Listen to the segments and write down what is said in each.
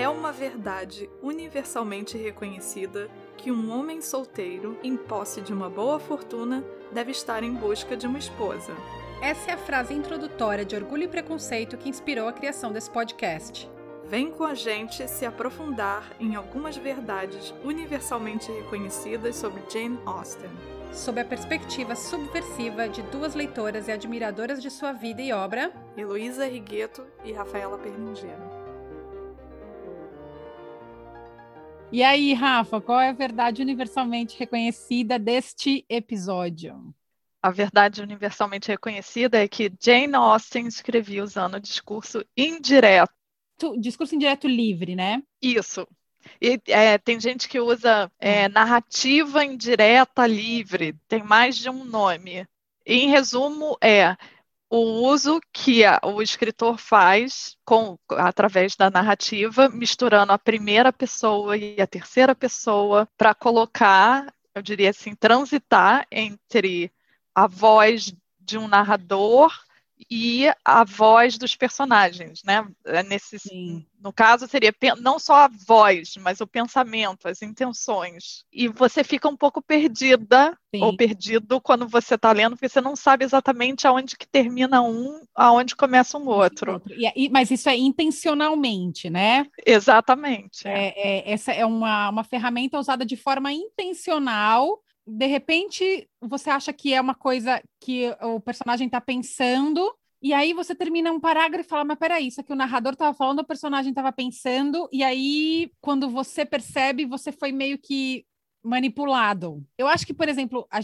É uma verdade universalmente reconhecida que um homem solteiro, em posse de uma boa fortuna, deve estar em busca de uma esposa. Essa é a frase introdutória de Orgulho e Preconceito que inspirou a criação desse podcast. Vem com a gente se aprofundar em algumas verdades universalmente reconhecidas sobre Jane Austen. Sob a perspectiva subversiva de duas leitoras e admiradoras de sua vida e obra, Heloísa Rigueto e Rafaela Perlingeiro. E aí, Rafa, qual é a verdade universalmente reconhecida deste episódio? A verdade universalmente reconhecida é que Jane Austen escrevia usando o discurso indireto. Discurso indireto livre, né? Isso. E, é, tem gente que usa é, narrativa indireta livre, tem mais de um nome. Em resumo, é o uso que a, o escritor faz com, através da narrativa, misturando a primeira pessoa e a terceira pessoa para colocar, eu diria assim, transitar entre a voz de um narrador e a voz dos personagens, né? É nesse, no caso, seria não só a voz, mas o pensamento, as intenções. E você fica um pouco perdida Sim. ou perdido quando você está lendo, porque você não sabe exatamente aonde que termina um, aonde começa um outro. E, mas isso é intencionalmente, né? Exatamente. É, é, essa é uma, uma ferramenta usada de forma intencional de repente você acha que é uma coisa que o personagem está pensando, e aí você termina um parágrafo e fala, mas peraí, isso aqui o narrador estava falando, o personagem estava pensando, e aí quando você percebe, você foi meio que manipulado. Eu acho que, por exemplo, a,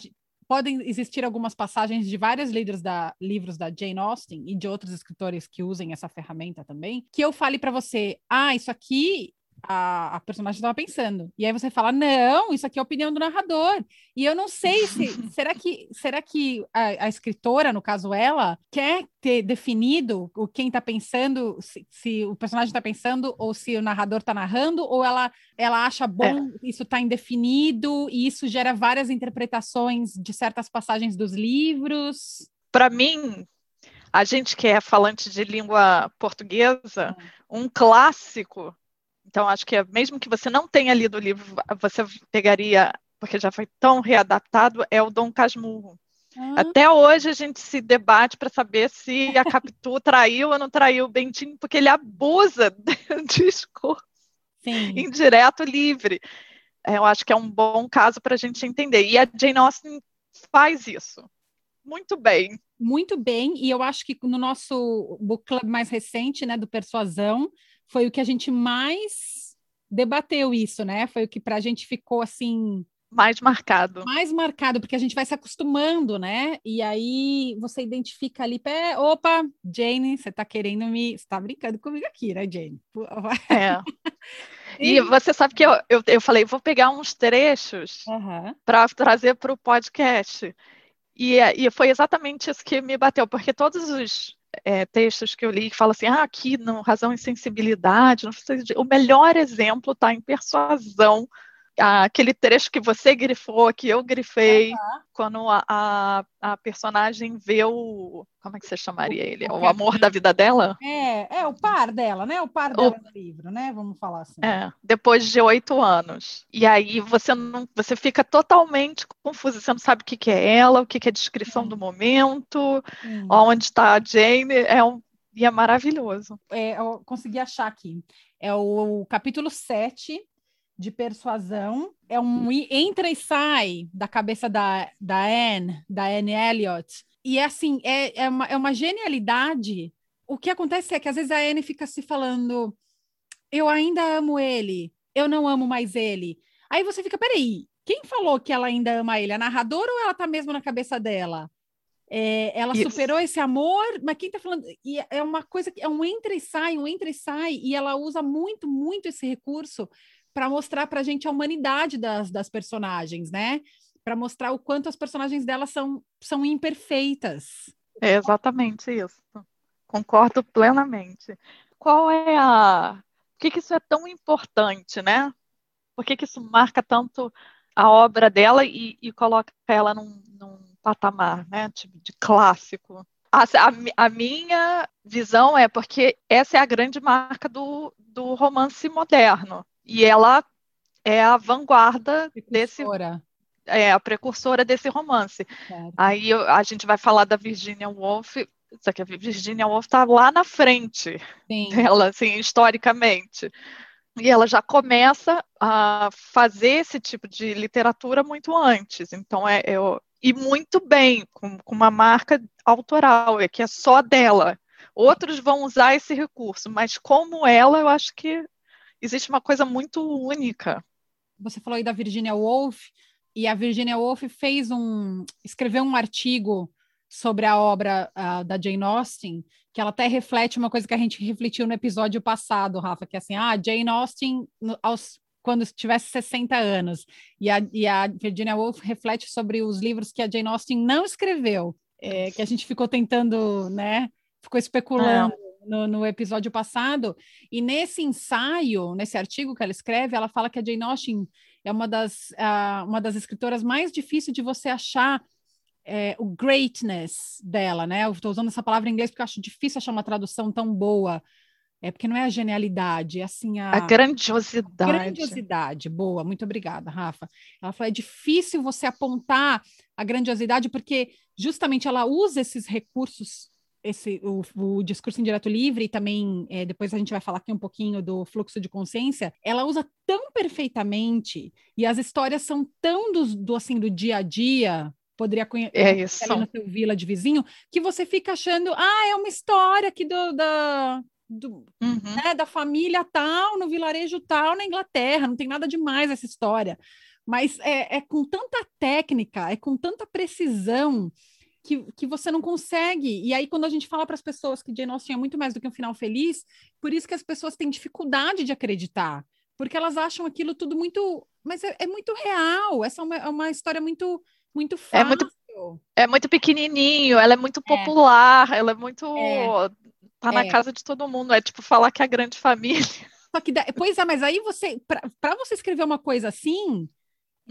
podem existir algumas passagens de vários livros da, livros da Jane Austen e de outros escritores que usem essa ferramenta também, que eu fale para você, ah, isso aqui a, a personagem estava pensando. E aí você fala: não, isso aqui é a opinião do narrador. E eu não sei se. será que, será que a, a, escritora, no caso ela, quer ter definido o quem está pensando, se, se, o personagem está pensando, ou se o narrador está narrando, ou ela, ela acha bom, é. isso está indefinido, e isso gera várias interpretações de certas passagens dos livros? Para mim, a gente que é falante de língua portuguesa, hum. um clássico então, acho que é, mesmo que você não tenha lido o livro, você pegaria, porque já foi tão readaptado, é o Dom Casmurro. Ah. Até hoje a gente se debate para saber se a Capitu traiu ou não traiu o Bentinho, porque ele abusa do discurso Sim. indireto livre. É, eu acho que é um bom caso para a gente entender. E a Jane Austen faz isso muito bem. Muito bem, e eu acho que no nosso book club mais recente, né, do Persuasão, foi o que a gente mais debateu isso, né? Foi o que para a gente ficou assim mais marcado. Mais marcado, porque a gente vai se acostumando, né? E aí você identifica ali, pé, opa, Jane, você tá querendo me. Você tá brincando comigo aqui, né, Jane? É. E você sabe que eu, eu, eu falei, vou pegar uns trechos uhum. para trazer para o podcast. E, e foi exatamente isso que me bateu, porque todos os é, textos que eu li que falam assim, ah, aqui no Razão e Sensibilidade, o melhor exemplo está em Persuasão, aquele trecho que você grifou, que eu grifei, uhum. quando a, a, a, personagem vê o. Como é que você chamaria o, ele? O, o amor da vida dela? É, é o par dela, né? O par dela no livro, né? Vamos falar assim. É, depois de oito anos. E aí você não, você fica totalmente confusa, você não sabe o que, que é ela, o que, que é a descrição hum. do momento, hum. onde está a Jane. É um, e é maravilhoso. É, eu consegui achar aqui. É o, o capítulo 7, de persuasão. É um entra e sai da cabeça da, da Anne, da Anne Elliot. E é assim, é, é, uma, é uma genialidade. O que acontece é que às vezes a Anne fica se falando: eu ainda amo ele, eu não amo mais ele. Aí você fica, peraí, quem falou que ela ainda ama ele? A narradora ou ela tá mesmo na cabeça dela? É, ela Isso. superou esse amor, mas quem tá falando? E é uma coisa que é um entra e sai, um entra e sai, e ela usa muito, muito esse recurso para mostrar para a gente a humanidade das, das personagens, né? Para mostrar o quanto as personagens delas são, são imperfeitas. É exatamente isso. Concordo plenamente. Qual é a, por que, que isso é tão importante, né? Por que, que isso marca tanto a obra dela e, e coloca ela num, num patamar, né? Tipo, de clássico. A, a, a, minha visão é porque essa é a grande marca do, do romance moderno. E ela é a vanguarda desse. É a precursora desse romance. Claro. Aí a gente vai falar da Virginia Woolf, só que a Virginia Woolf está lá na frente Sim. dela, assim, historicamente. E ela já começa a fazer esse tipo de literatura muito antes. Então, é, é e muito bem, com, com uma marca autoral, é que é só dela. Outros vão usar esse recurso, mas como ela, eu acho que existe uma coisa muito única. Você falou aí da Virginia Woolf, e a Virginia Woolf fez um, escreveu um artigo sobre a obra uh, da Jane Austen, que ela até reflete uma coisa que a gente refletiu no episódio passado, Rafa, que é assim, ah, Jane Austen no, aos, quando tivesse 60 anos, e a, e a Virginia Woolf reflete sobre os livros que a Jane Austen não escreveu, é, que a gente ficou tentando, né, ficou especulando. No, no, episódio passado, e nesse ensaio, nesse artigo que ela escreve, ela fala que a Jane Austen é uma das, uh, uma das escritoras mais difíceis de você achar é, o greatness dela, né? Eu estou usando essa palavra em inglês porque acho difícil achar uma tradução tão boa. É porque não é a genialidade, é assim a, a grandiosidade. A grandiosidade, boa, muito obrigada, Rafa. Ela falou: é difícil você apontar a grandiosidade, porque justamente ela usa esses recursos, esse, o, o discurso indireto livre, e também é, depois a gente vai falar aqui um pouquinho do fluxo de consciência, ela usa tão perfeitamente, e as histórias são tão do, do assim, do dia a dia, poderia conhecer é ali no seu vila de vizinho, que você fica achando, ah, é uma história aqui do, da, do, uhum. né, da família tal, no vilarejo tal, na Inglaterra, não tem nada demais essa história. Mas é, é com tanta técnica, é com tanta precisão que, que você não consegue. E aí, quando a gente fala para as pessoas que Jane Austen é muito mais do que um final feliz, por isso que as pessoas têm dificuldade de acreditar, porque elas acham aquilo tudo muito. Mas é, é muito real, essa é uma, é uma história muito muito fácil. É muito, é muito pequenininho, ela é muito é. popular, ela é muito. É. Tá na é. casa de todo mundo, é tipo falar que é a grande família. Só que, pois é, mas aí você, para você escrever uma coisa assim,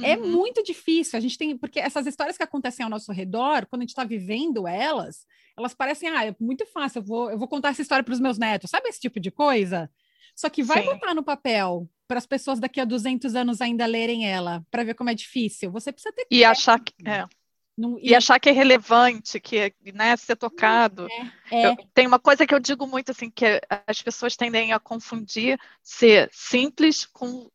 é uhum. muito difícil. A gente tem, porque essas histórias que acontecem ao nosso redor, quando a gente está vivendo elas, elas parecem, ah, é muito fácil, eu vou, eu vou contar essa história para os meus netos, sabe esse tipo de coisa? Só que vai Sim. botar no papel para as pessoas daqui a 200 anos ainda lerem ela, para ver como é difícil. Você precisa ter. E achar que. É. Não, e, e, achar que é relevante, que né, ser tocado. É, é. Eu, tem uma coisa que eu digo muito assim, que as pessoas tendem a confundir ser simples com,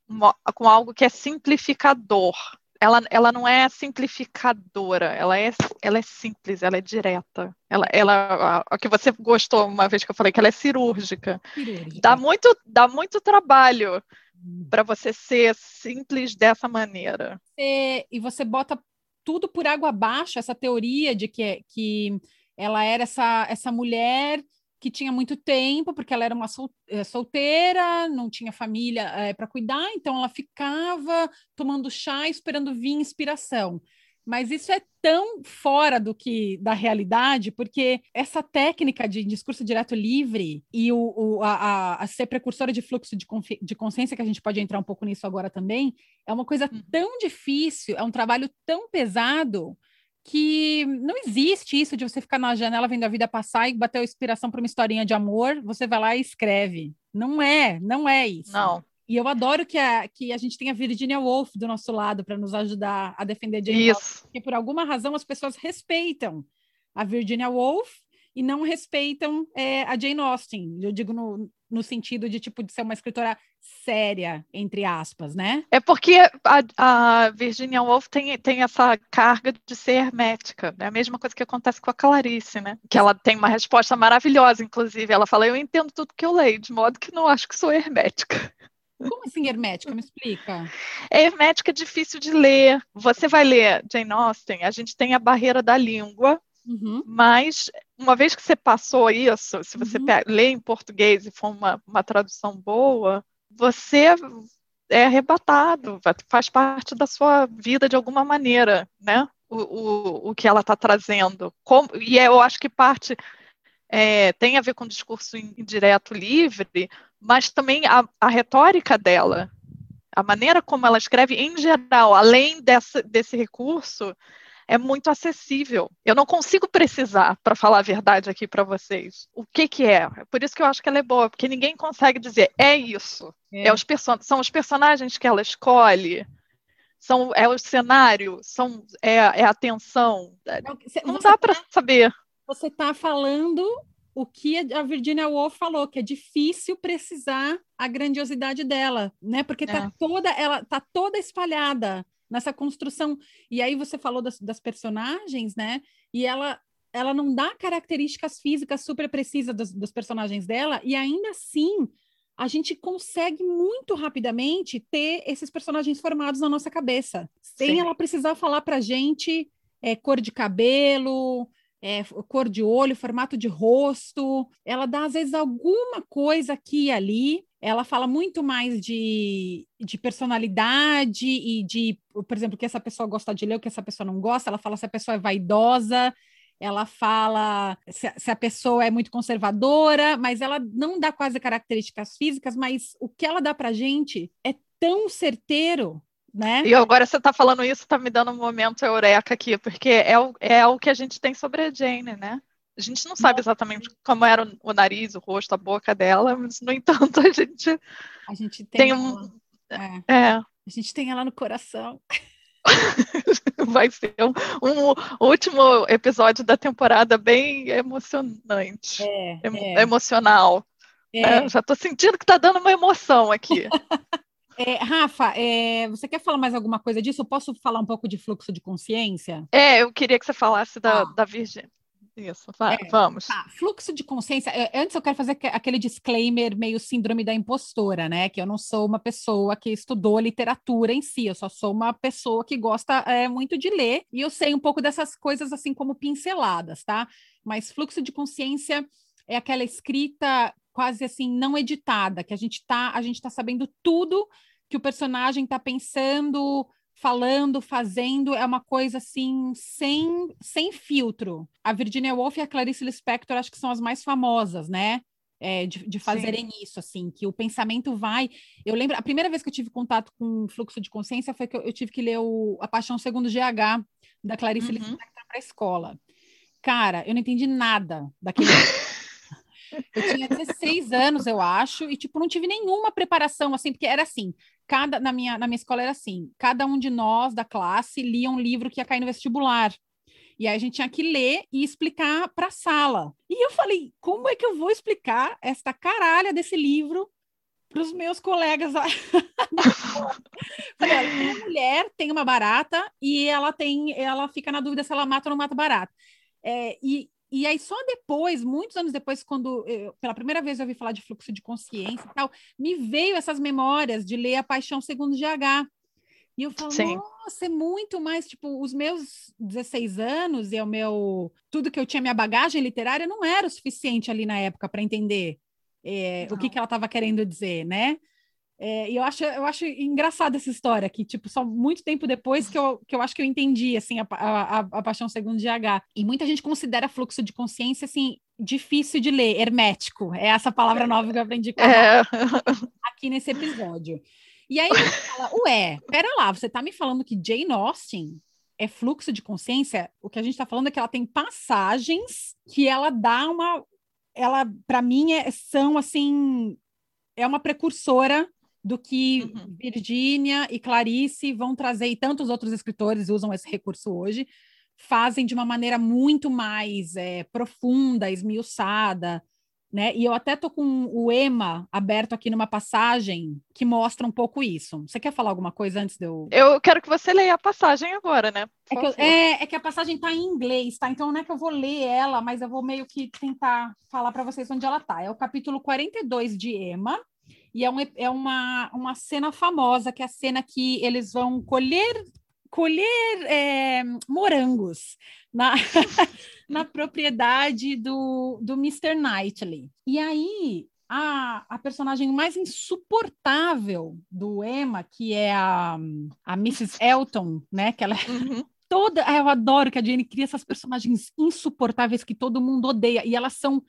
com algo que é simplificador ela, ela não é simplificadora, ela é, ela é simples, ela é direta. Ela, ela, a, que você gostou uma vez que eu falei que ela é cirúrgica. cirúrgica. Dá muito, dá muito trabalho hum. para você ser simples dessa maneira. É, e você bota tudo por água abaixo, essa teoria de que, que ela era essa, essa mulher que tinha muito tempo, porque ela era uma eh, solteira, não tinha família é, para cuidar, então ela ficava tomando chá esperando vir inspiração. Mas isso é tão fora do que da realidade, porque essa técnica de discurso direto livre e o, o a, a, ser precursora de fluxo de, de consciência, que a gente pode entrar um pouco nisso agora também, é uma coisa uhum. tão difícil, é um trabalho tão pesado que não existe isso de você ficar na janela vendo a vida passar e bater a inspiração para uma historinha de amor, você vai lá e escreve. Não é, não é isso. Não. E eu adoro que a, que a gente tenha a Virginia Woolf do nosso lado para nos ajudar a defender Jane Isso. porque por alguma razão as pessoas respeitam a Virginia Woolf e não respeitam é, a Jane Austen. Eu digo no, no sentido de tipo de ser uma escritora séria, entre aspas, né? É porque a, a Virginia Woolf tem, tem essa carga de ser hermética. É a mesma coisa que acontece com a Clarice, né? Que ela tem uma resposta maravilhosa, inclusive. Ela fala: Eu entendo tudo que eu leio, de modo que não acho que sou hermética. Como assim hermética? Me explica. É hermética é difícil de ler. Você vai ler Jane Austen, a gente tem a barreira da língua, Uhum. Mas, uma vez que você passou isso, se você uhum. lê em português e for uma, uma tradução boa, você é arrebatado, faz parte da sua vida de alguma maneira, né? O, o, o que ela está trazendo. Como, e é, eu acho que parte é, tem a ver com o discurso indireto livre, mas também a, a retórica dela, a maneira como ela escreve em geral, além dessa, desse recurso, é muito acessível. Eu não consigo precisar, para falar a verdade aqui para vocês, o que que é. Por isso que eu acho que ela é boa, porque ninguém consegue dizer, é isso. É. é os são os personagens que ela escolhe, são, é o cenário, são, é, é a tensão. Não dá para tá, saber. Você está falando o que a Virginia Woolf falou, que é difícil precisar a grandiosidade dela, né? Porque tá é. toda, ela tá toda espalhada nessa construção. E aí você falou das, das personagens, né? E ela ela não dá características físicas super precisas dos, dos, personagens dela, e ainda assim a gente consegue muito rapidamente ter esses personagens formados na nossa cabeça, sem Sim. ela precisar falar pra gente é, cor de cabelo, é, cor de olho, formato de rosto. Ela dá, às vezes, alguma coisa aqui e ali. Ela fala muito mais de, de personalidade e de, por exemplo, o que essa pessoa gosta de ler, o que essa pessoa não gosta. Ela fala se a pessoa é vaidosa, ela fala se, se, a pessoa é muito conservadora, mas ela não dá quase características físicas, mas o que ela dá para gente é tão certeiro né? E agora você está falando isso, está me dando um momento eureka aqui, porque é o, é o que a gente tem sobre a Jane, né? A gente não sabe exatamente como era o, nariz, o rosto, a boca dela, mas, no entanto, a gente, a gente tem, tem um. É. é. A gente tem ela no coração. Vai ser um, um, último episódio da temporada bem emocionante. É, é. Emocional. É. É, já estou sentindo que está dando uma emoção aqui. É, Rafa, é, você quer falar mais alguma coisa disso? Eu posso falar um pouco de fluxo de consciência? É, eu queria que você falasse da, ah. da Virgínia. Isso, vai, é, vamos. Tá, fluxo de consciência. É, antes eu quero fazer aquele disclaimer meio síndrome da impostora, né? Que eu não sou uma pessoa que estudou literatura em si, eu só sou uma pessoa que gosta é, muito de ler e eu sei um pouco dessas coisas assim como pinceladas, tá? Mas fluxo de consciência é aquela escrita quase assim não editada, que a gente tá, a gente tá sabendo tudo que o personagem está pensando, falando, fazendo, é uma coisa assim, sem, sem filtro. A Virginia Woolf e a Clarice Lispector acho que são as mais famosas, né? É, de, de, fazerem Sim. isso, assim, que o pensamento vai. Eu lembro, a primeira vez que eu tive contato com fluxo de consciência foi que eu, eu tive que ler o A Paixão Segundo GH, da Clarice uhum. Lispector para a escola. Cara, eu não entendi nada daquele. Eu tinha 16 anos, eu acho, e tipo, não tive nenhuma preparação assim, porque era assim, cada na minha na minha escola era assim, cada um de nós da classe lia um livro que ia cair no vestibular. E aí a gente tinha que ler e explicar para a sala. E eu falei, como é que eu vou explicar esta caralha desse livro para os meus colegas? falei, olha, uma mulher tem uma barata e ela tem, ela fica na dúvida se ela mata ou não mata barata. É, e, e aí, só depois, muitos anos depois, quando eu, pela primeira vez eu ouvi falar de fluxo de consciência e tal, me veio essas memórias de ler A Paixão Segundo GH. E eu falo, Sim. nossa, é muito mais, tipo, os meus 16 anos e o meu. Tudo que eu tinha, minha bagagem literária, não era o suficiente ali na época para entender é, o que, que ela estava querendo dizer, né? É, e eu acho, eu acho engraçada essa história, que, tipo, só muito tempo depois que eu, que eu acho que eu entendi, assim, a, a, a Paixão Segundo de H. E muita gente considera fluxo de consciência, assim, difícil de ler, hermético. É essa palavra nova que eu aprendi com é. aqui nesse episódio. E aí você fala, ué, pera lá, você tá me falando que Jane Austen é fluxo de consciência? O que a gente tá falando é que ela tem passagens que ela dá uma... Ela, para mim, é, são, assim... É uma precursora do que uhum. Virgínia e Clarice vão trazer, e tantos outros escritores usam esse recurso hoje, fazem de uma maneira muito mais é, profunda, esmiuçada, né? E eu até tô com o Ema aberto aqui numa passagem que mostra um pouco isso. Você quer falar alguma coisa antes de eu. Eu quero que você leia a passagem agora, né? É que, eu, é, é que, a passagem está em inglês, tá? Então não é que eu vou ler ela, mas eu vou meio que tentar falar para vocês onde ela tá. É o capítulo 42 de Ema, e é, um, é uma, uma cena famosa, que é a cena que eles vão colher colher é, morangos na, na propriedade do, do Mr. Knightley. E aí, a, a personagem mais insuportável do Emma, que é a, a Mrs. Elton, né? Que ela é uhum. toda. Eu adoro que a Jane cria essas personagens insuportáveis que todo mundo odeia, e elas são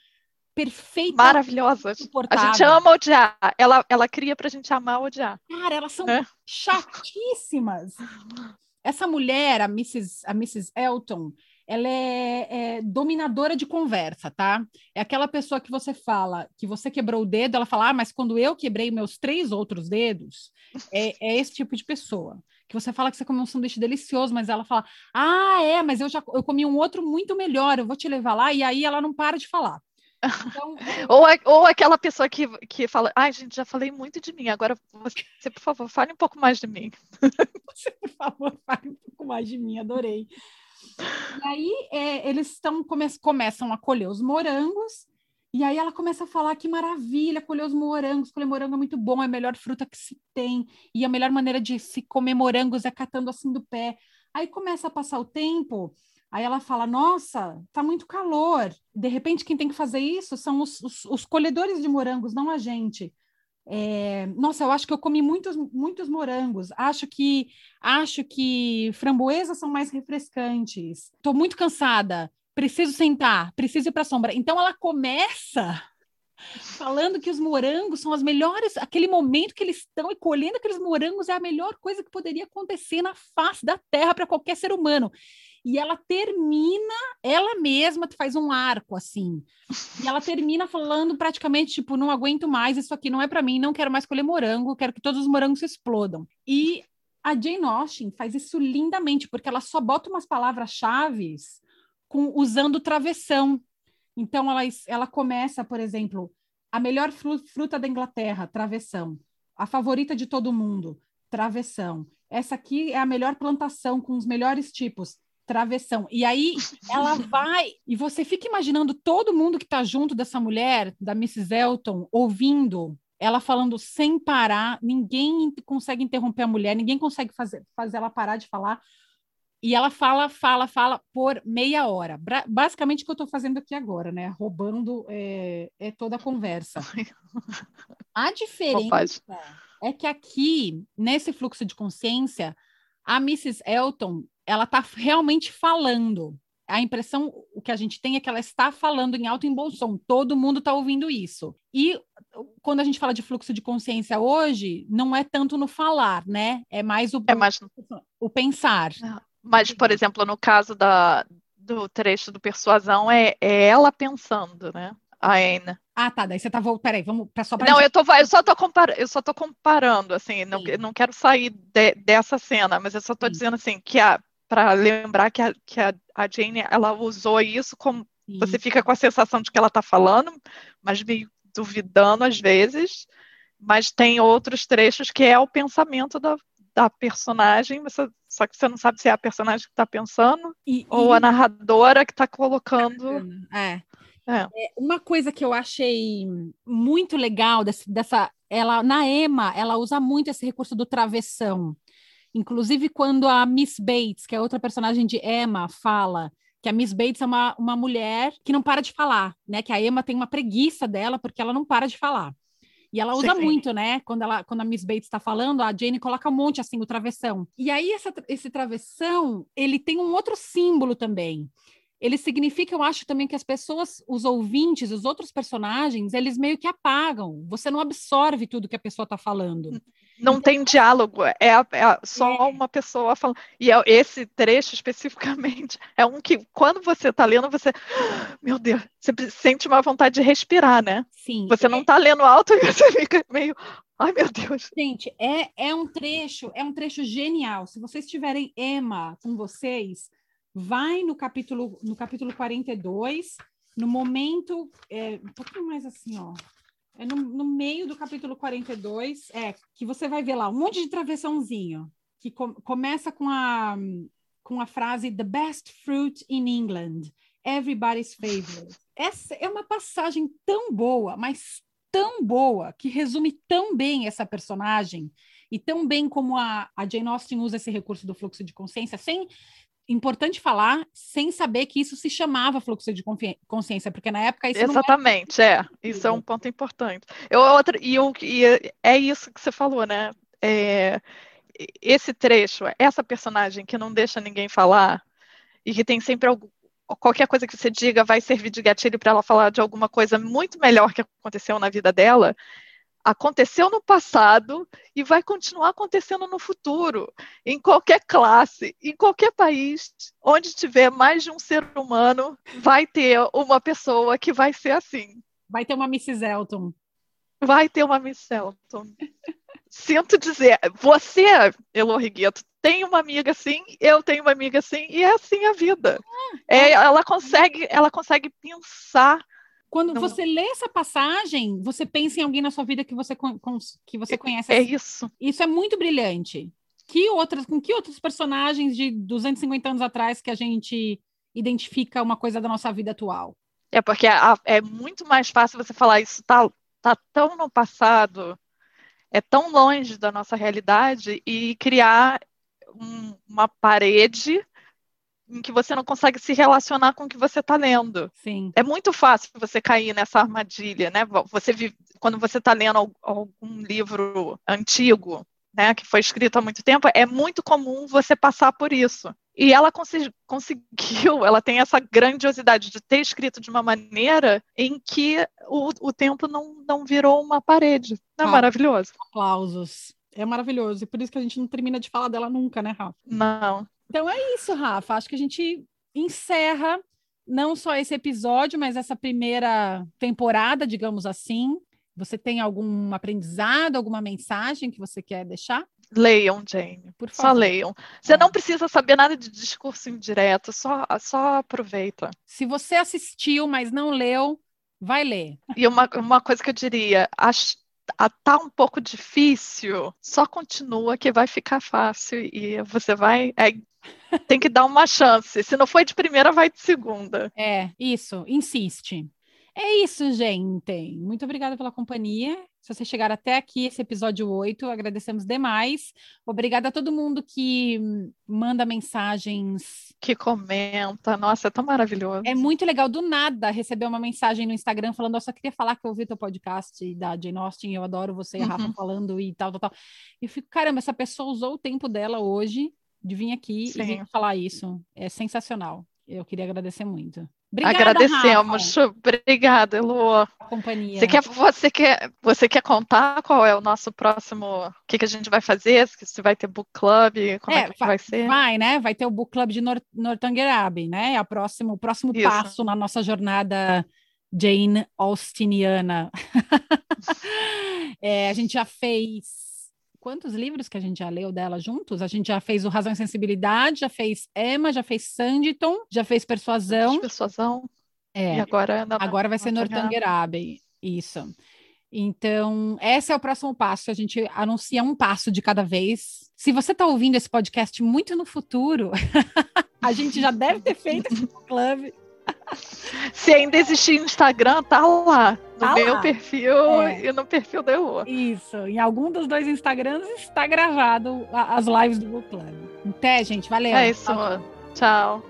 perfeita. Maravilhosas. A gente ama odiar. Ela, ela cria pra gente amar odiar. Cara, elas são é? chatíssimas. Essa mulher, a Mrs. A Mrs. Elton, ela é, é, dominadora de conversa, tá? É aquela pessoa que você fala que você quebrou o dedo, ela fala, ah, mas quando eu quebrei meus três outros dedos, é, é esse tipo de pessoa. Que você fala que você comeu um sanduíche delicioso, mas ela fala, ah, é, mas eu já eu comi um outro muito melhor, eu vou te levar lá, e aí ela não para de falar. Então, ou, ou aquela pessoa que, que fala, ai, gente, já falei muito de mim, agora você, por favor, fale um pouco mais de mim. Você, por favor, fale um pouco mais de mim, adorei. E aí é, eles estão come, começam a colher os morangos, e aí ela começa a falar que maravilha, colher os morangos, colher morango é muito bom, é a melhor fruta que se tem, e a melhor maneira de se comer morangos é catando assim do pé. Aí começa a passar o tempo, aí ela fala, nossa, tá muito calor. De repente, quem tem que fazer isso são os, os, os colhedores de morangos, não a gente. É, nossa, eu acho que eu comi muitos, muitos morangos. Acho que acho que framboesas são mais refrescantes. Estou muito cansada. Preciso sentar. Preciso ir para a sombra. Então ela começa falando que os morangos são as melhores. Aquele momento que eles estão e colhendo aqueles morangos é a melhor coisa que poderia acontecer na face da Terra para qualquer ser humano e ela termina, ela mesma faz um arco assim. E ela termina falando praticamente tipo, não aguento mais, isso aqui não é para mim, não quero mais colher morango, quero que todos os morangos explodam. E a Jane Austen faz isso lindamente, porque ela só bota umas palavras-chave usando travessão. Então ela, ela começa, por exemplo, a melhor fruta da Inglaterra, travessão. A favorita de todo mundo, travessão. Essa aqui é a melhor plantação com os melhores tipos, travessão. E aí ela vai, e você fica imaginando todo mundo que está junto dessa mulher, da Mrs. Elton, ouvindo ela falando sem parar, ninguém consegue interromper a mulher, ninguém consegue fazer, fazer ela parar de falar. E ela fala, fala, fala por meia hora. Basicamente o que eu estou fazendo aqui agora, né? Roubando é, é toda a conversa. A diferença é que aqui, nesse fluxo de consciência, a Mrs. Elton, ela está realmente falando. A impressão, o que a gente tem é que ela está falando em alto e em bom som. Todo mundo está ouvindo isso. E quando a gente fala de fluxo de consciência hoje, não é tanto no falar, né? É mais o, é mais... o pensar. Mas, por exemplo, no caso da, do trecho do Persuasão, é, é ela pensando, né? A Anne. Ah, tá. Daí você tá voltando. Peraí, vamos para só pra Não, gente... eu, tô, eu, só tô compar... eu só tô comparando, assim, não, não quero sair de, dessa cena, mas eu só tô Sim. dizendo assim que a para lembrar que, a, que a, a, Jane ela usou isso como Sim. você fica com a sensação de que ela está falando, mas meio duvidando às vezes, mas tem outros trechos que é o pensamento da, da personagem, você, só que você não sabe se é a personagem que está pensando e, ou e... a narradora que está colocando. É. É. é. Uma coisa que eu achei muito legal desse, dessa, ela na Emma, ela usa muito esse recurso do travessão. Inclusive, quando a Miss Bates, que é outra personagem de Emma, fala que a Miss Bates é uma, uma mulher que não para de falar, né? Que a Emma tem uma preguiça dela porque ela não para de falar. E ela usa sim, muito, né? Quando, ela, quando a Miss Bates está falando, a Jane coloca um monte assim, o travessão. E aí, essa, esse travessão, ele tem um outro símbolo também. Ele significa, eu acho também que as pessoas, os ouvintes, os outros personagens, eles meio que apagam. Você não absorve tudo que a pessoa está falando. Não tem diálogo, é, é só é. uma pessoa falando. E é, esse trecho especificamente é um que, quando você está lendo, você. Meu Deus, você sente uma vontade de respirar, né? Sim. Você não está lendo alto e você fica meio. Ai, meu Deus. Gente, é, é um trecho, é um trecho genial. Se vocês tiverem Emma com vocês, vai no capítulo, no capítulo 42, no momento. É, um pouquinho mais assim, ó. É no, no, meio do capítulo 42, é, que você vai ver lá um monte de travessãozinho, que com, começa com a, com a frase The best fruit in England, everybody's favorite. Essa é uma passagem tão boa, mas tão boa, que resume tão bem essa personagem, e tão bem como a, a Jane Austen usa esse recurso do fluxo de consciência, sem importante falar sem saber que isso se chamava fluxo de consciência, porque na época isso Exatamente, é. Isso é um ponto importante. Eu, outra, e, eu, e é isso que você falou, né? É, esse trecho, essa personagem que não deixa ninguém falar e que tem sempre qualquer coisa que você diga vai servir de gatilho para ela falar de alguma coisa muito melhor que aconteceu na vida dela, aconteceu no passado e vai continuar acontecendo no futuro, em qualquer classe, em qualquer país, onde tiver mais de um ser humano, vai ter uma pessoa que vai ser assim. Vai ter uma Mrs. Elton. Vai ter uma Miss Elton. Sinto dizer, você, Elo Rigueto, tem uma amiga assim, eu tenho uma amiga assim, e é assim a vida. Ah, é, ela consegue, ela consegue pensar quando não. você lê essa passagem, você pensa em alguém na sua vida que você, que você conhece. É isso. Isso é muito brilhante. Que outras, com que outros personagens de 250 anos atrás que a gente identifica uma coisa da nossa vida atual? É porque é, é muito mais fácil você falar isso tá, tá tão no passado, é tão longe da nossa realidade e criar um, uma parede em que você não consegue se relacionar com o que você está lendo. Sim. É muito fácil você cair nessa armadilha, né? Você vive, quando você está lendo algum livro antigo, né, que foi escrito há muito tempo, é muito comum você passar por isso. E ela conseguiu, ela tem essa grandiosidade de ter escrito de uma maneira em que o, o tempo não, não virou uma parede. Não é ah, maravilhoso? Aplausos. É maravilhoso. E por isso que a gente não termina de falar dela nunca, né, Rafa? Não. Então é isso, Rafa. Acho que a gente encerra não só esse episódio, mas essa primeira temporada, digamos assim. Você tem algum aprendizado, alguma mensagem que você quer deixar? Leiam, Jane. Por favor. Só leiam. Você é. não precisa saber nada de discurso indireto, só, só aproveita. Se você assistiu, mas não leu, vai ler. E uma, uma coisa que eu diria, acho, tá um pouco difícil, só continua que vai ficar fácil e você vai. É, tem que dar uma chance. Se não foi de primeira, vai de segunda. É, isso, insiste. É isso, gente. Muito obrigada pela companhia. Se você chegar até aqui, esse episódio 8, agradecemos demais. Obrigada a todo mundo que manda mensagens. Que comenta. Nossa, é tão maravilhoso. É muito legal. Do nada, receber uma mensagem no Instagram falando: Eu só queria falar que eu ouvi teu podcast da Jane Austen, eu adoro você e a Rafa uhum. falando e tal, tal, tal. E eu fico, caramba, essa pessoa usou o tempo dela hoje de vir aqui Sim. e vir falar isso. É sensacional. Eu queria agradecer muito. Obrigada, Agradecemos. Rafa. Obrigada, Elu. Companhia. Você quer, você, quer, você quer contar qual é o nosso próximo? O que, que a gente vai fazer? Se vai ter book club? Como é, é que vai, vai ser? Vai, né? Vai ter o book club de Nor Northanger Abbey, né? É a próximo, o próximo Isso. passo na nossa jornada Jane Austiniana. é, a gente já fez quantos livros que a gente já leu dela juntos? A gente já fez o Razão e Sensibilidade, já fez Emma, já fez Sanditon, já fez Persuasão. Persuasão. É. E agora, agora vai ser Northanger Abbey. Isso. Então, esse é o próximo passo. A gente anuncia um passo de cada vez. Se você está ouvindo esse podcast muito no futuro, a gente já deve ter feito esse clube. Se ainda existir Instagram, tá lá. No tá meu lá. perfil é. e no perfil da Eu. Isso. Em algum dos dois Instagrams está gravado as lives do Book Club. Até, gente. Valeu. É isso. Tchau.